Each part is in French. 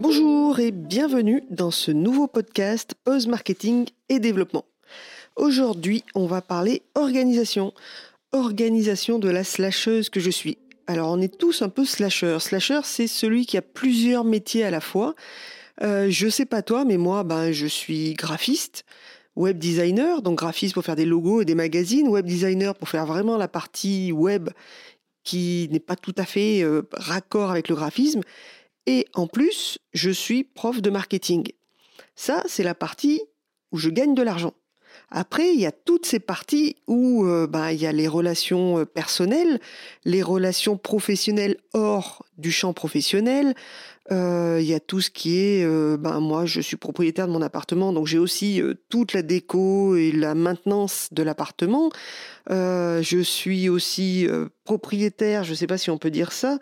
Bonjour et bienvenue dans ce nouveau podcast Pause Marketing et Développement. Aujourd'hui, on va parler organisation. Organisation de la slasheuse que je suis. Alors, on est tous un peu slasher. Slasher, c'est celui qui a plusieurs métiers à la fois. Euh, je sais pas toi, mais moi, ben, je suis graphiste, web designer, donc graphiste pour faire des logos et des magazines, web designer pour faire vraiment la partie web qui n'est pas tout à fait euh, raccord avec le graphisme. Et en plus, je suis prof de marketing. Ça, c'est la partie où je gagne de l'argent. Après, il y a toutes ces parties où euh, bah, il y a les relations euh, personnelles, les relations professionnelles hors du champ professionnel. Euh, il y a tout ce qui est, ben moi, je suis propriétaire de mon appartement, donc j'ai aussi toute la déco et la maintenance de l'appartement. je suis aussi propriétaire, je ne sais pas si on peut dire ça,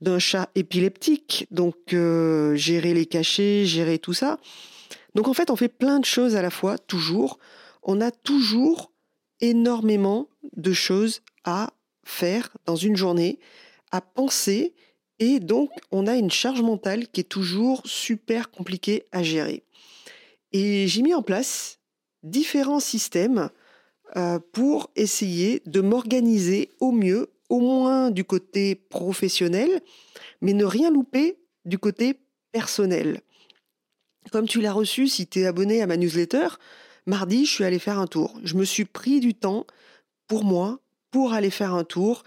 d'un chat épileptique, donc gérer les cachets, gérer tout ça. Donc en fait, on fait plein de choses à la fois, toujours on a toujours énormément de choses à faire dans une journée, à penser, et donc on a une charge mentale qui est toujours super compliquée à gérer. Et j'ai mis en place différents systèmes euh, pour essayer de m'organiser au mieux, au moins du côté professionnel, mais ne rien louper du côté personnel. Comme tu l'as reçu si tu es abonné à ma newsletter, Mardi, je suis allée faire un tour. Je me suis pris du temps pour moi, pour aller faire un tour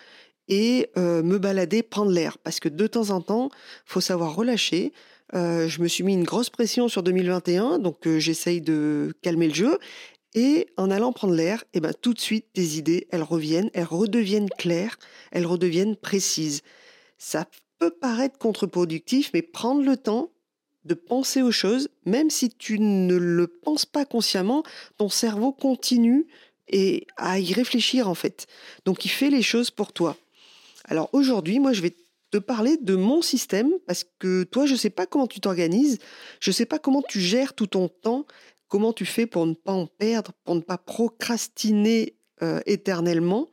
et euh, me balader, prendre l'air. Parce que de temps en temps, faut savoir relâcher. Euh, je me suis mis une grosse pression sur 2021, donc euh, j'essaye de calmer le jeu. Et en allant prendre l'air, et eh ben, tout de suite, tes idées, elles reviennent, elles redeviennent claires, elles redeviennent précises. Ça peut paraître contre-productif, mais prendre le temps, de penser aux choses, même si tu ne le penses pas consciemment, ton cerveau continue et à y réfléchir en fait. Donc il fait les choses pour toi. Alors aujourd'hui, moi je vais te parler de mon système parce que toi je ne sais pas comment tu t'organises, je ne sais pas comment tu gères tout ton temps, comment tu fais pour ne pas en perdre, pour ne pas procrastiner euh, éternellement.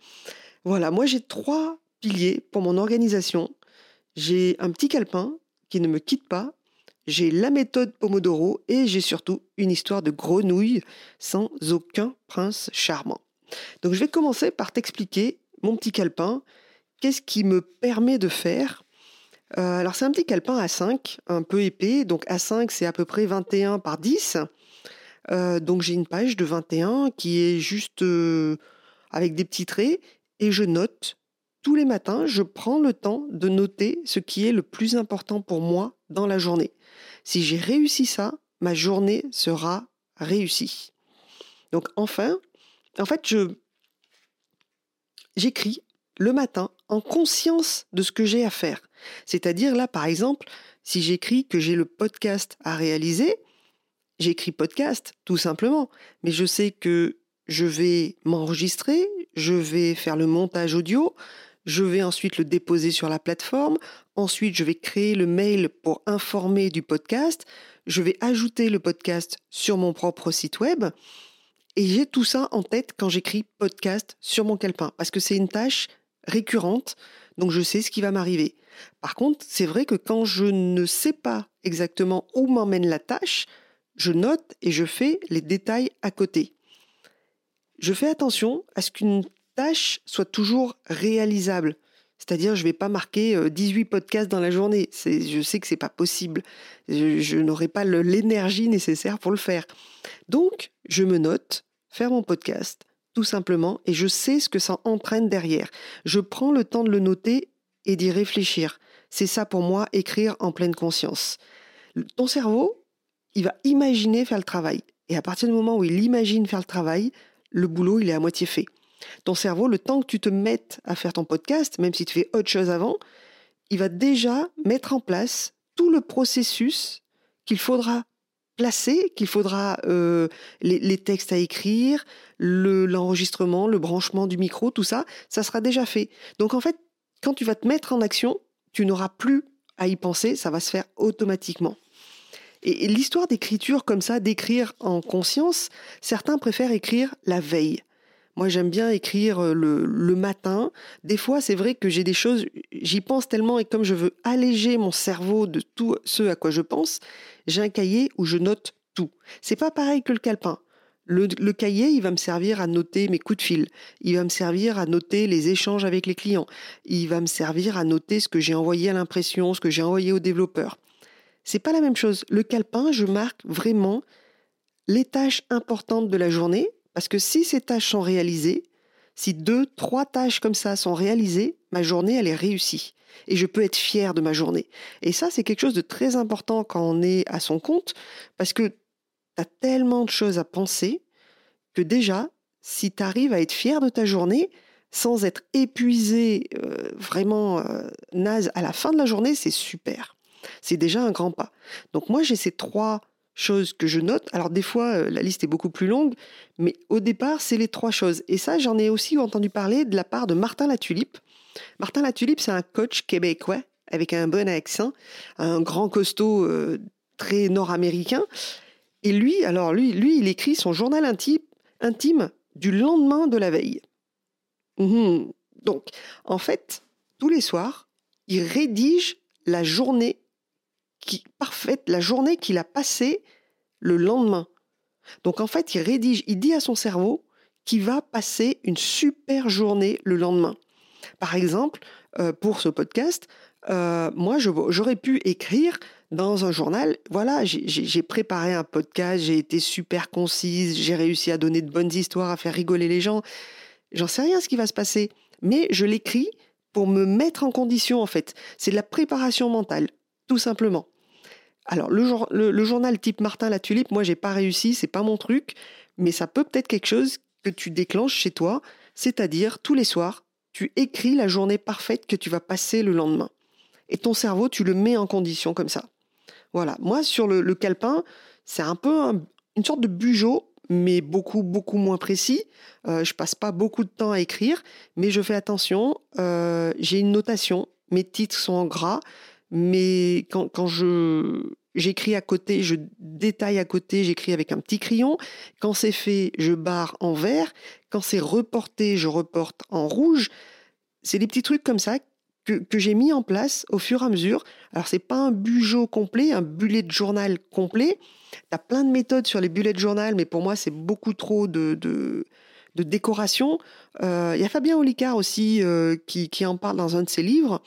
Voilà, moi j'ai trois piliers pour mon organisation. J'ai un petit calepin qui ne me quitte pas, j'ai la méthode Pomodoro et j'ai surtout une histoire de grenouille sans aucun prince charmant. Donc je vais commencer par t'expliquer mon petit calepin, qu'est-ce qui me permet de faire. Euh, alors c'est un petit calepin A5, un peu épais, donc A5 c'est à peu près 21 par 10. Euh, donc j'ai une page de 21 qui est juste euh, avec des petits traits et je note tous les matins, je prends le temps de noter ce qui est le plus important pour moi dans la journée. Si j'ai réussi ça, ma journée sera réussie. Donc enfin, en fait, je j'écris le matin en conscience de ce que j'ai à faire. C'est-à-dire là, par exemple, si j'écris que j'ai le podcast à réaliser, j'écris podcast, tout simplement. Mais je sais que je vais m'enregistrer, je vais faire le montage audio, je vais ensuite le déposer sur la plateforme. Ensuite, je vais créer le mail pour informer du podcast. Je vais ajouter le podcast sur mon propre site web. Et j'ai tout ça en tête quand j'écris podcast sur mon calepin, parce que c'est une tâche récurrente, donc je sais ce qui va m'arriver. Par contre, c'est vrai que quand je ne sais pas exactement où m'emmène la tâche, je note et je fais les détails à côté. Je fais attention à ce qu'une tâche soit toujours réalisable. C'est-à-dire, je ne vais pas marquer 18 euh, podcasts dans la journée. Je sais que ce n'est pas possible. Je, n'aurai pas l'énergie nécessaire pour le faire. Donc, je me note faire mon podcast, tout simplement, et je sais ce que ça entraîne derrière. Je prends le temps de le noter et d'y réfléchir. C'est ça pour moi, écrire en pleine conscience. Ton cerveau, il va imaginer faire le travail. Et à partir du moment où il imagine faire le travail, le boulot, il est à moitié fait. Ton cerveau, le temps que tu te mettes à faire ton podcast, même si tu fais autre chose avant, il va déjà mettre en place tout le processus qu'il faudra placer, qu'il faudra euh, les, textes à écrire, l'enregistrement, le, branchement du micro, tout ça, ça sera déjà fait. Donc en fait, quand tu vas te mettre en action, tu n'auras plus à y penser, ça va se faire automatiquement. et l'histoire d'écriture comme ça, d'écrire en conscience, certains préfèrent écrire la veille. Moi, j'aime bien écrire euh, le, matin. Des fois, c'est vrai que j'ai des choses, j'y pense tellement et comme je veux alléger mon cerveau de tout ce à quoi je pense, j'ai un cahier où je note tout. C'est pas pareil que le calepin. Le, le, cahier, il va me servir à noter mes coups de fil. Il va me servir à noter les échanges avec les clients. Il va me servir à noter ce que j'ai envoyé à l'impression, ce que j'ai envoyé aux développeurs. C'est pas la même chose. Le calepin, je marque vraiment les tâches importantes de la journée, parce que si ces tâches sont réalisées, si deux, trois tâches comme ça sont réalisées, ma journée, elle est réussie. Et je peux être fier de ma journée. Et ça, c'est quelque chose de très important quand on est à son compte, parce que tu as tellement de choses à penser que déjà, si tu arrives à être fier de ta journée, sans être épuisé, euh, vraiment euh, naze à la fin de la journée, c'est super. C'est déjà un grand pas. Donc moi, j'ai ces trois choses que je note. Alors des fois, euh, la liste est beaucoup plus longue, mais au départ, c'est les trois choses. Et ça, j'en ai aussi entendu parler de la part de Martin Latulipe. Martin Latulipe, c'est un coach québécois avec un bon accent, un grand costaud euh, très nord-américain. Et lui, alors lui, lui, il écrit son journal intime, intime du lendemain de la veille. Mmh. Donc, en fait, tous les soirs, il rédige la journée qui, parfaite, la journée qu'il a passée le lendemain. Donc en fait, il rédige, il dit à son cerveau qu'il va passer une super journée le lendemain. Par exemple, euh, pour ce podcast, euh, moi, j'aurais pu écrire dans un journal, voilà, j'ai préparé un podcast, j'ai été super concise, j'ai réussi à donner de bonnes histoires, à faire rigoler les gens. J'en sais rien ce qui va se passer, mais je l'écris pour me mettre en condition, en fait. C'est de la préparation mentale, tout simplement. Alors, le, journal type Martin la Tulipe, moi, j'ai pas réussi, c'est pas mon truc, mais ça peut peut-être quelque chose que tu déclenches chez toi, c'est-à-dire tous les soirs, tu écris la journée parfaite que tu vas passer le lendemain. Et ton cerveau, tu le mets en condition comme ça. Voilà. Moi, sur le, calepin, c'est un peu une sorte de bugeot, mais beaucoup, beaucoup moins précis. Euh, je passe pas beaucoup de temps à écrire, mais je fais attention. Euh, j'ai une notation. Mes titres sont en gras mais quand, quand je j'écris à côté, je détaille à côté, j'écris avec un petit crayon. Quand c'est fait, je barre en vert. Quand c'est reporté, je reporte en rouge. C'est des petits trucs comme ça que, que j'ai mis en place au fur et à mesure. Alors c'est pas un bugeot complet, un bullet journal complet. Tu as plein de méthodes sur les bullets journal, mais pour moi c'est beaucoup trop de, de, de décoration. Euh, il y a Fabien Olicard aussi euh, qui, qui en parle dans un de ses livres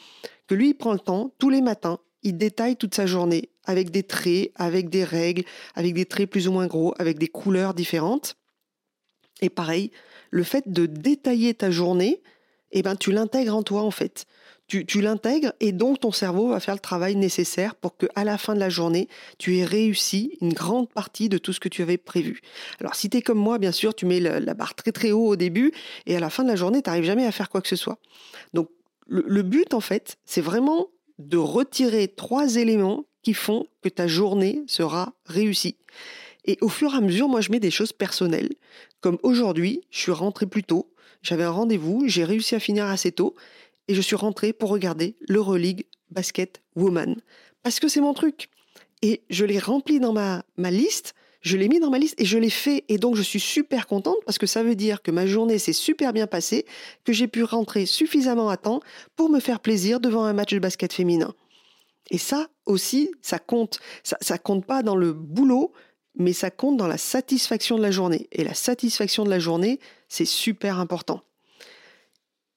que lui, il prend le temps, tous les matins, il détaille toute sa journée avec des traits, avec des règles, avec des traits plus ou moins gros, avec des couleurs différentes. Et pareil, le fait de détailler ta journée, eh ben, tu l'intègres en toi en fait. Tu, l'intègres et donc ton cerveau va faire le travail nécessaire pour que à la fin de la journée, tu aies réussi une grande partie de tout ce que tu avais prévu. Alors si tu es comme moi, bien sûr, tu mets la, la, barre très très haut au début et à la fin de la journée, tu n'arrives jamais à faire quoi que ce soit. Donc le, but, en fait, c'est vraiment de retirer trois éléments qui font que ta journée sera réussie. Et au fur et à mesure, moi, je mets des choses personnelles. Comme aujourd'hui, je suis rentré plus tôt, j'avais un rendez-vous, j'ai réussi à finir assez tôt, et je suis rentré pour regarder l'Euroleague Basket Woman. Parce que c'est mon truc. Et je l'ai rempli dans ma, ma liste je l'ai mis dans ma liste et je l'ai fait. Et donc, je suis super contente parce que ça veut dire que ma journée s'est super bien passée, que j'ai pu rentrer suffisamment à temps pour me faire plaisir devant un match de basket féminin. Et ça aussi, ça compte. Ça, ça compte pas dans le boulot, mais ça compte dans la satisfaction de la journée. Et la satisfaction de la journée, c'est super important.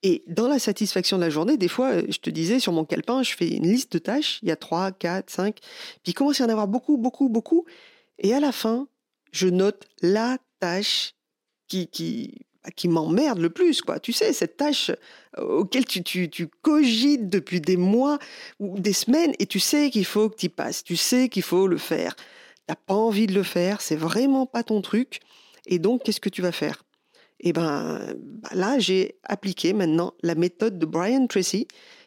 Et dans la satisfaction de la journée, des fois, je te disais, sur mon calepin, je fais une liste de tâches. Il y a 3, 4, 5. Puis il commence à y en avoir beaucoup, beaucoup, beaucoup. Et à la fin, je note la tâche qui, qui, qui m'emmerde le plus, quoi. Tu sais, cette tâche euh, auquel tu, tu, tu cogites depuis des mois ou des semaines et tu sais qu'il faut que tu y passes, tu sais qu'il faut le faire. T'as pas envie de le faire, c'est vraiment pas ton truc. Et donc, qu'est-ce que tu vas faire? Eh ben, bah là, j'ai appliqué maintenant la méthode de Brian Tracy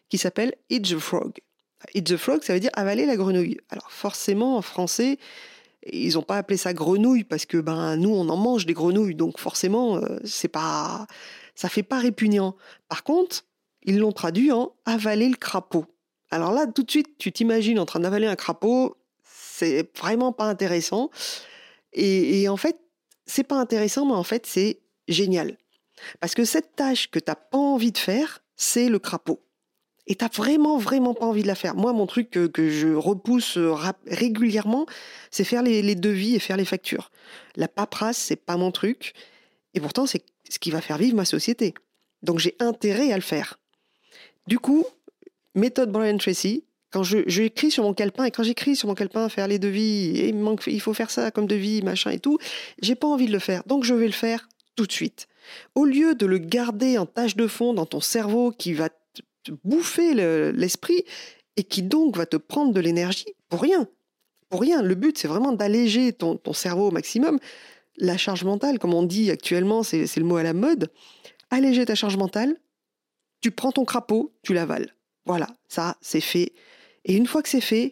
qui s'appelle Eat the Frog. Eat the Frog, ça veut dire avaler la grenouille. Alors forcément, en français, ils n'ont pas appelé ça grenouille parce que ben nous on en mange des grenouilles donc forcément euh, c'est pas ça fait pas répugnant. Par contre, ils l'ont traduit en avaler le crapaud. Alors là tout de suite tu t'imagines en train d'avaler un crapaud, c'est vraiment pas intéressant. Et, et en fait c'est pas intéressant mais en fait c'est génial. Parce que cette tâche que tu n'as pas envie de faire, c'est le crapaud. Et tu n'as vraiment, vraiment pas envie de la faire. Moi, mon truc que, je repousse euh, régulièrement, c'est faire les, devis et faire les factures. La paperasse, c'est pas mon truc. Et pourtant, c'est ce qui va faire vivre ma société. Donc, j'ai intérêt à le faire. Du coup, méthode Brian Tracy, quand je, sur mon calepin, et quand j'écris sur mon calepin faire les devis, et il, manque, il faut faire ça comme devis, machin et tout, j'ai pas envie de le faire. Donc, je vais le faire tout de suite. Au lieu de le garder en tâche de fond dans ton cerveau qui va te bouffer l'esprit et qui donc va te prendre de l'énergie pour rien. Pour rien. Le but, c'est vraiment d'alléger ton, cerveau au maximum. La charge mentale, comme on dit actuellement, c'est le mot à la mode. Alléger ta charge mentale, tu prends ton crapaud, tu l'avales. Voilà, ça, c'est fait. Et une fois que c'est fait,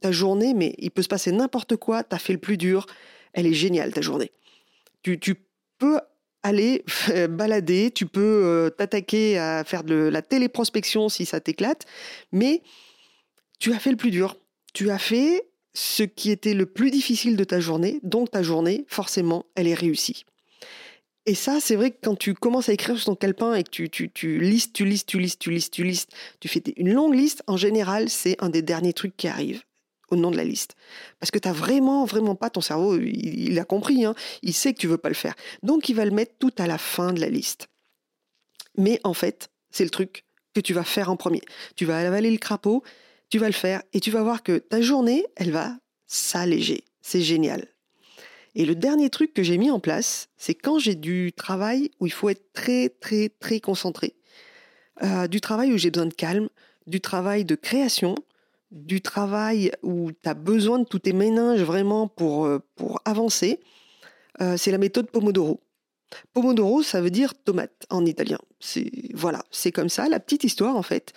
ta journée, mais il peut se passer n'importe quoi, tu as fait le plus dur, elle est géniale ta journée. Tu, tu peux aller balader, tu peux euh, t'attaquer à faire de la téléprospection si ça t'éclate, mais tu as fait le plus dur. Tu as fait ce qui était le plus difficile de ta journée, donc ta journée, forcément, elle est réussie. Et ça, c'est vrai que quand tu commences à écrire sur ton calepin et que tu, tu, tu listes, tu listes, tu listes, tu listes, tu listes, tu fais une longue liste, en général, c'est un des derniers trucs qui arrivent au nom de la liste. Parce que tu n'as vraiment, vraiment pas ton cerveau, il, a compris, hein, il sait que tu veux pas le faire. Donc il va le mettre tout à la fin de la liste. Mais en fait, c'est le truc que tu vas faire en premier. Tu vas avaler le crapaud, tu vas le faire et tu vas voir que ta journée, elle va s'alléger. C'est génial. Et le dernier truc que j'ai mis en place, c'est quand j'ai du travail où il faut être très, très, très concentré. Euh, du travail où j'ai besoin de calme, du travail de création, du travail où tu as besoin de tous tes méninges vraiment pour, euh, pour avancer, euh, c'est la méthode Pomodoro. Pomodoro, ça veut dire tomate en italien. C'est voilà, c'est comme ça. La petite histoire en fait,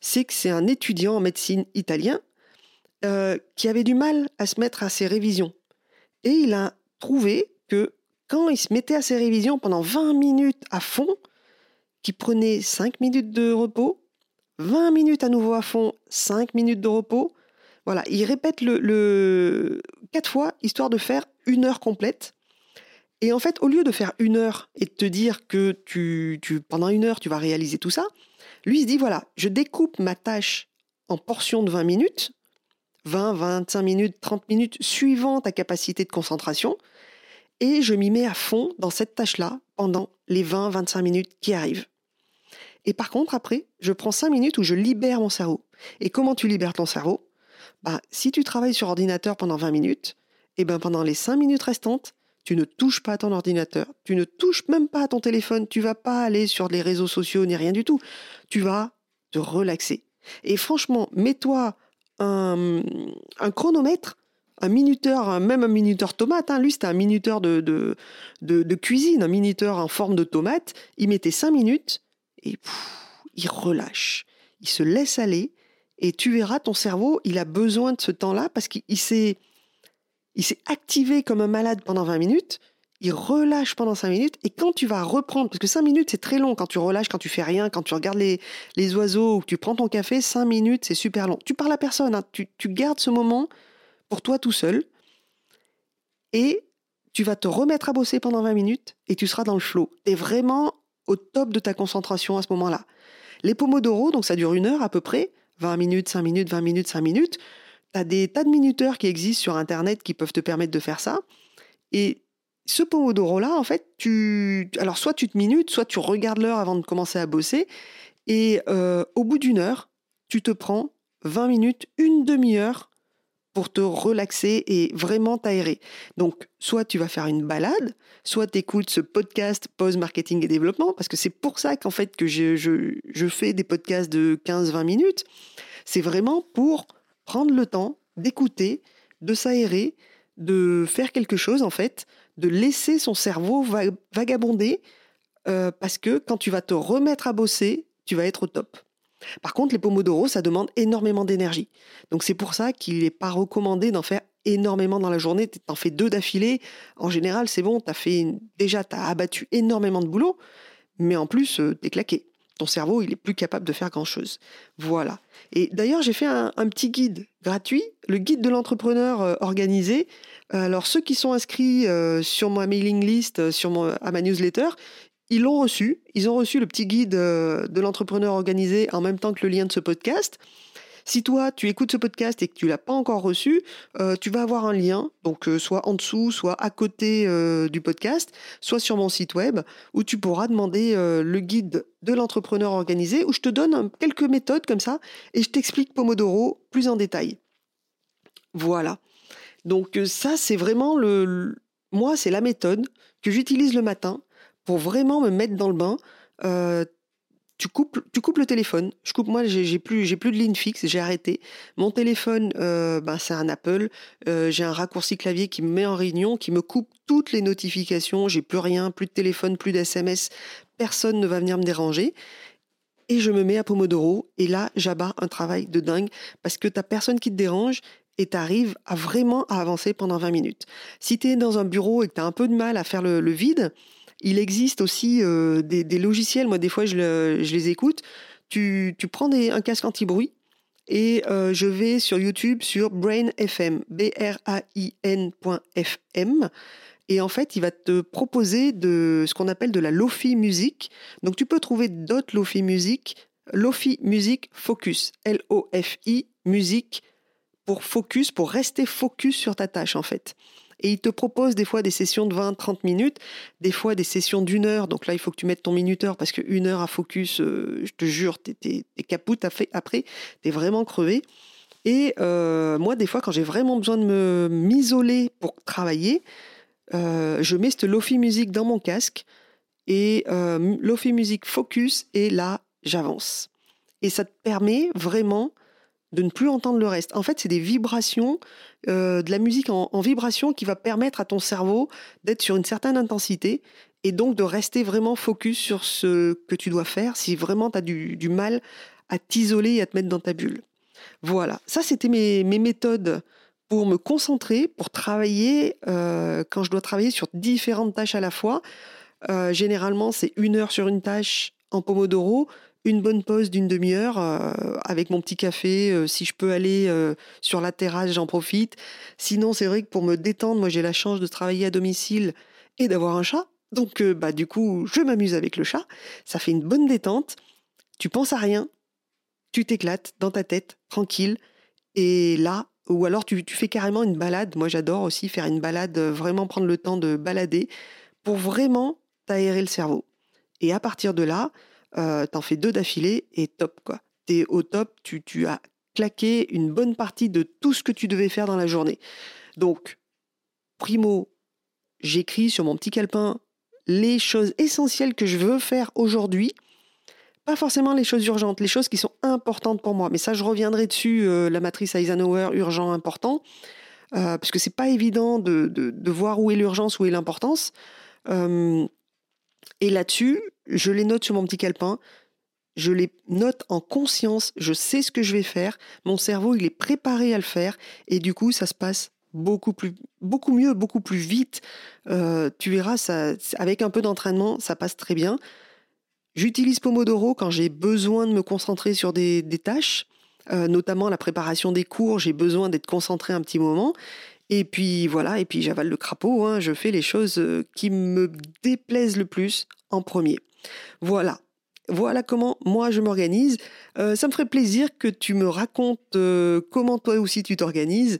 c'est que c'est un étudiant en médecine italien euh, qui avait du mal à se mettre à ses révisions. Et il a trouvé que quand il se mettait à ses révisions pendant 20 minutes à fond, qu'il prenait 5 minutes de repos, 20 minutes à nouveau à fond, 5 minutes de repos. Voilà, il répète le, le 4 fois, histoire de faire une heure complète. Et en fait, au lieu de faire une heure et de te dire que tu, tu, pendant une heure, tu vas réaliser tout ça, lui, il se dit, voilà, je découpe ma tâche en portions de 20 minutes, 20, 25 minutes, 30 minutes, suivant ta capacité de concentration, et je m'y mets à fond dans cette tâche-là pendant les 20, 25 minutes qui arrivent. Et par contre, après, je prends cinq minutes où je libère mon cerveau. Et comment tu libères ton cerveau? Bah, Si tu travailles sur ordinateur pendant 20 minutes, et eh ben pendant les cinq minutes restantes, tu ne touches pas à ton ordinateur, tu ne touches même pas à ton téléphone, tu vas pas aller sur les réseaux sociaux ni rien du tout. Tu vas te relaxer. Et franchement, mets-toi un, chronomètre, un minuteur, même un minuteur tomate. Hein. Lui, c'était un minuteur de, cuisine, un minuteur en forme de tomate. Il mettait cinq minutes et il relâche, il se laisse aller et tu verras ton cerveau, il a besoin de ce temps-là parce qu'il s'est activé comme un malade pendant 20 minutes, il relâche pendant 5 minutes et quand tu vas reprendre parce que 5 minutes c'est très long quand tu relâches, quand tu fais rien, quand tu regardes les, les oiseaux que tu prends ton café, 5 minutes c'est super long. Tu parles à personne, hein. tu, tu gardes ce moment pour toi tout seul et tu vas te remettre à bosser pendant 20 minutes et tu seras dans le flow. Tu vraiment au top de ta concentration à ce moment-là. Les pomodoro, donc ça dure une heure à peu près, 20 minutes, 5 minutes, 20 minutes, 5 minutes. Tu as des tas de minuteurs qui existent sur Internet qui peuvent te permettre de faire ça. Et ce pomodoro-là, en fait, tu... Alors, soit tu te minutes, soit tu regardes l'heure avant de commencer à bosser. Et euh, au bout d'une heure, tu te prends 20 minutes, une demi-heure pour te relaxer et vraiment t'aérer. Donc, soit tu vas faire une balade, soit tu écoutes ce podcast Pause Marketing et Développement, parce que c'est pour ça qu'en fait que je, je, fais des podcasts de 15-20 minutes. C'est vraiment pour prendre le temps d'écouter, de s'aérer, de faire quelque chose en fait, de laisser son cerveau vagabonder, euh, parce que quand tu vas te remettre à bosser, tu vas être au top. Par contre, les pomodoro, ça demande énormément d'énergie. Donc c'est pour ça qu'il n'est pas recommandé d'en faire énormément dans la journée. Tu en fais deux d'affilée. En général, c'est bon, as fait déjà, tu as abattu énormément de boulot, mais en plus, euh, tu es claqué. Ton cerveau, il est plus capable de faire grand-chose. Voilà. Et d'ailleurs, j'ai fait un, petit guide gratuit, le guide de l'entrepreneur euh, organisé. Alors, ceux qui sont inscrits euh, sur ma mailing list, sur à ma newsletter, ils l'ont reçu. Ils ont reçu le petit guide de l'entrepreneur organisé en même temps que le lien de ce podcast. Si toi, tu écoutes ce podcast et que tu l'as pas encore reçu, euh, tu vas avoir un lien, donc euh, soit en dessous, soit à côté euh, du podcast, soit sur mon site web, où tu pourras demander le guide de l'entrepreneur organisé, où je te donne quelques méthodes comme ça, et je t'explique Pomodoro plus en détail. Voilà. Donc ça, c'est vraiment le... Moi, c'est la méthode que j'utilise le matin pour vraiment me mettre dans le bain tu coupes, tu coupes le téléphone. Je coupe, moi, j'ai plus, plus de ligne fixe, j'ai arrêté. Mon téléphone, euh, ben, c'est un Apple. Euh, j'ai un raccourci clavier qui me met en réunion, qui me coupe toutes les notifications. J'ai plus rien, plus de téléphone, plus d'SMS. Personne ne va venir me déranger. Et je me mets à Pomodoro. Et là, j'abats un travail de dingue parce que t'as personne qui te dérange et tu arrives à vraiment à avancer pendant 20 minutes. Si tu es dans un bureau et que tu as un peu de mal à faire le vide, il existe aussi euh, des, logiciels, moi des fois je, les écoute. Tu, prends un casque anti-bruit et euh, je vais sur YouTube sur Brain FM, B-R-A-I-N.fm. Et en fait, il va te proposer de ce qu'on appelle de la Lofi musique. Donc tu peux trouver d'autres Lofi musique. Lofi musique focus, L-O-F-I musique pour focus, pour rester focus sur ta tâche en fait. Et il te propose des fois des sessions de 20-30 minutes, des fois des sessions d'une heure. Donc là, il faut que tu mettes ton minuteur parce qu'une heure à focus, euh, je te jure, t'es, t'es, capoute après, t'es vraiment crevé. Et euh, moi, des fois, quand j'ai vraiment besoin de me m'isoler pour travailler, euh, je mets cette Lofi musique dans mon casque et Lofi musique focus et là, j'avance. Et ça te permet vraiment de ne plus entendre le reste. En fait, c'est des vibrations, euh, de la musique en, vibration qui va permettre à ton cerveau d'être sur une certaine intensité et donc de rester vraiment focus sur ce que tu dois faire si vraiment tu as du, mal à t'isoler et à te mettre dans ta bulle. Voilà, ça c'était mes, méthodes pour me concentrer, pour travailler euh, quand je dois travailler sur différentes tâches à la fois. Euh, généralement, c'est une heure sur une tâche en Pomodoro, une bonne pause d'une demi-heure euh, avec mon petit café. Euh, si je peux aller euh, sur la terrasse, j'en profite. Sinon, c'est vrai que pour me détendre, moi j'ai la chance de travailler à domicile et d'avoir un chat. Donc, bah, du coup, je m'amuse avec le chat. Ça fait une bonne détente. Tu penses à rien. Tu t'éclates dans ta tête, tranquille. Et là, ou alors tu, tu fais carrément une balade. Moi, j'adore aussi faire une balade, vraiment prendre le temps de balader pour vraiment t'aérer le cerveau. Et à partir de là, euh, t'en fais deux d'affilée et top quoi. T'es au top, tu, tu as claqué une bonne partie de tout ce que tu devais faire dans la journée. Donc, primo, j'écris sur mon petit calepin les choses essentielles que je veux faire aujourd'hui. Pas forcément les choses urgentes, les choses qui sont importantes pour moi. Mais ça, je reviendrai dessus, euh, la matrice Eisenhower, urgent, important. Euh, parce que c'est pas évident de, voir où est l'urgence, où est l'importance. Euh, et là-dessus, je les note sur mon petit calepin. Je les note en conscience, je sais ce que je vais faire, mon cerveau il est préparé à le faire et du coup ça se passe beaucoup plus, beaucoup mieux, beaucoup plus vite. Euh, tu verras, ça, avec un peu d'entraînement, ça passe très bien. J'utilise Pomodoro quand j'ai besoin de me concentrer sur des, tâches, euh, notamment la préparation des cours. J'ai besoin d'être concentré un petit moment. Et puis voilà, et puis j'avale le crapaud, hein, je fais les choses euh, qui me déplaisent le plus en premier. Voilà. Voilà comment moi je m'organise. Euh, ça me ferait plaisir que tu me racontes euh, comment toi aussi tu t'organises.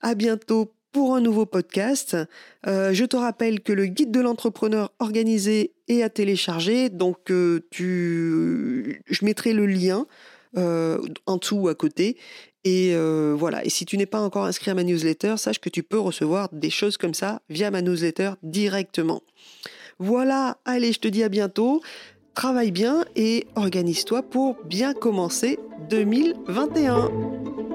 À bientôt pour un nouveau podcast. je te rappelle que le guide de l'entrepreneur organisé est à télécharger, donc je mettrai le lien en dessous ou à côté. Et euh, voilà. Et si tu n'es pas encore inscrit à ma newsletter, sache que tu peux recevoir des choses comme ça via ma newsletter directement. Voilà. Allez, je te dis à bientôt. Travaille bien et organise-toi pour bien commencer 2021.